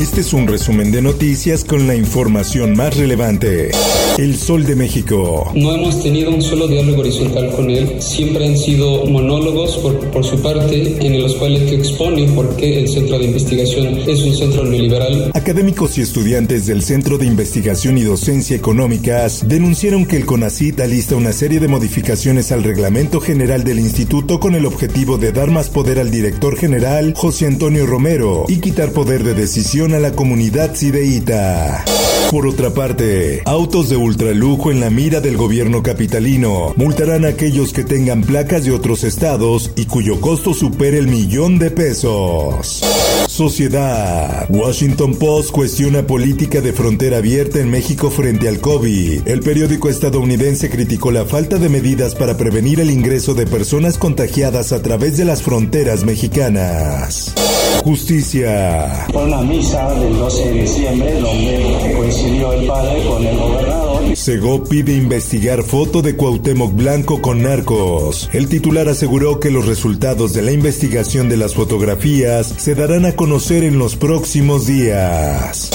Este es un resumen de noticias con la información más relevante. El Sol de México. No hemos tenido un solo diálogo horizontal con él. Siempre han sido monólogos por, por su parte en los cuales que expone por qué el centro de investigación es un centro neoliberal. Académicos y estudiantes del Centro de Investigación y Docencia Económicas denunciaron que el CONACIT alista una serie de modificaciones al reglamento general del instituto con el objetivo de dar más poder al director general José Antonio Romero y quitar poder de decisión a la comunidad sideíta. Por otra parte, autos de ultralujo en la mira del gobierno capitalino multarán a aquellos que tengan placas de otros estados y cuyo costo supere el millón de pesos. Sociedad. Washington Post cuestiona política de frontera abierta en México frente al COVID. El periódico estadounidense criticó la falta de medidas para prevenir el ingreso de personas contagiadas a través de las fronteras mexicanas. Justicia. Misa del 12 de diciembre donde coincidió el padre con el gobernador. Segó pide investigar foto de Cuauhtémoc Blanco con narcos. El titular aseguró que los resultados de la investigación de las fotografías se darán a conocer en los próximos días.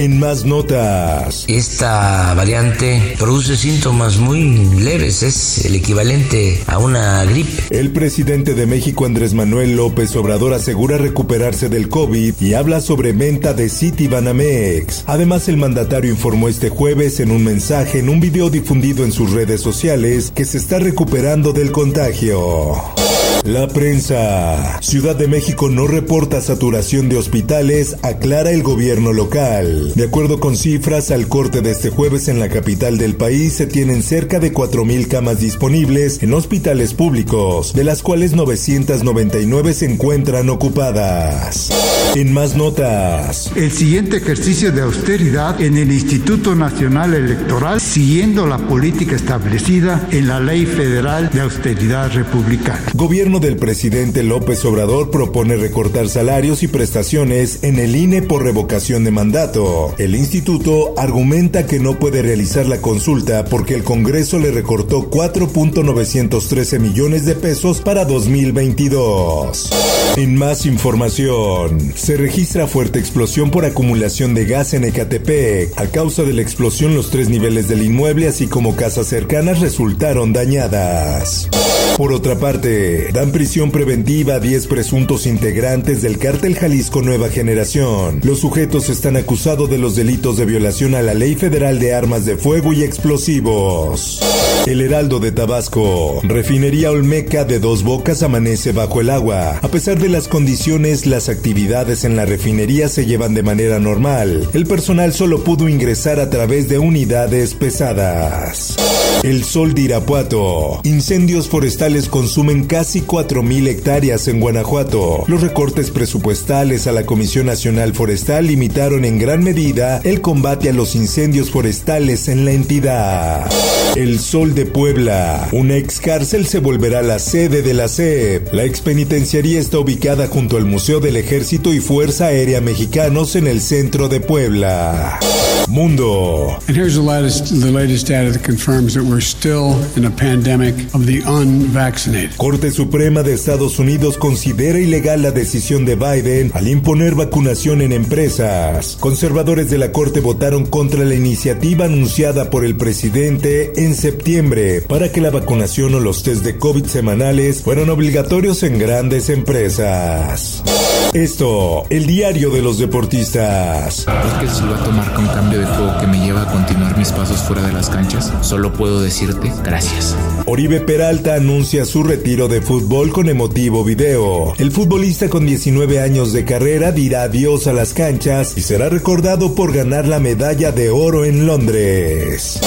En más notas. Esta variante produce síntomas muy leves, es el equivalente a una gripe. El presidente de México Andrés Manuel López Obrador asegura recuperarse del COVID y habla sobre venta de Citibanamex. Además, el mandatario informó este jueves en un mensaje en un video difundido en sus redes sociales que se está recuperando del contagio. La prensa. Ciudad de México no reporta saturación de hospitales, aclara el gobierno local. De acuerdo con cifras, al corte de este jueves en la capital del país se tienen cerca de 4.000 camas disponibles en hospitales públicos, de las cuales 999 se encuentran ocupadas. En más notas. El siguiente ejercicio de austeridad en el Instituto Nacional Electoral, siguiendo la política establecida en la Ley Federal de Austeridad Republicana. Gobierno del presidente López Obrador propone recortar salarios y prestaciones en el INE por revocación de mandato. El instituto argumenta que no puede realizar la consulta porque el Congreso le recortó 4.913 millones de pesos para 2022. En más información, se registra fuerte explosión por acumulación de gas en Ecatepec. A causa de la explosión, los tres niveles del inmueble, así como casas cercanas, resultaron dañadas. Por otra parte, dan prisión preventiva a 10 presuntos integrantes del cártel Jalisco Nueva Generación. Los sujetos están acusados de los delitos de violación a la Ley Federal de Armas de Fuego y Explosivos. El Heraldo de Tabasco. Refinería Olmeca de Dos Bocas amanece bajo el agua. A pesar de las condiciones, las actividades en la refinería se llevan de manera normal. El personal solo pudo ingresar a través de unidades pesadas. El Sol de Irapuato. Incendios forestales consumen casi 4.000 hectáreas en Guanajuato. Los recortes presupuestales a la Comisión Nacional Forestal limitaron en gran medida el combate a los incendios forestales en la entidad. El Sol de Puebla. Una ex cárcel se volverá la sede de la SEP. La ex penitenciaría está ubicada junto al Museo del Ejército y Fuerza Aérea Mexicanos en el centro de Puebla. Mundo. And here's the latest, the latest data that confirms that we're still in a pandemic of the unvaccinated. Corte Suprema de Estados Unidos considera ilegal la decisión de Biden al imponer vacunación en empresas. Conservadores de la Corte votaron contra la iniciativa anunciada por el presidente en septiembre para que la vacunación o los test de COVID semanales fueran obligatorios en grandes empresas. Esto, el diario de los deportistas. ¿Es que si lo va a tomar con cambio de juego que me lleva a continuar mis pasos fuera de las canchas? Solo puedo decirte gracias. Oribe Peralta anuncia su retiro de fútbol con emotivo video. El futbolista con 19 años de carrera dirá adiós a las canchas y será recordado por ganar la medalla de oro en Londres.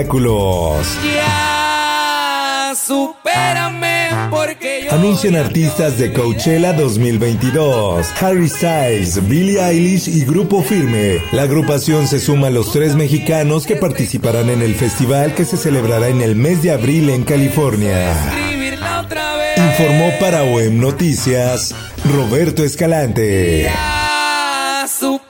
Espectáculos. Ya, supérame porque Anuncian artistas de Coachella 2022. Harry Styles, Billie Eilish y Grupo Firme. La agrupación se suma a los tres mexicanos que participarán en el festival que se celebrará en el mes de abril en California. Informó para OEM Noticias Roberto Escalante. supérame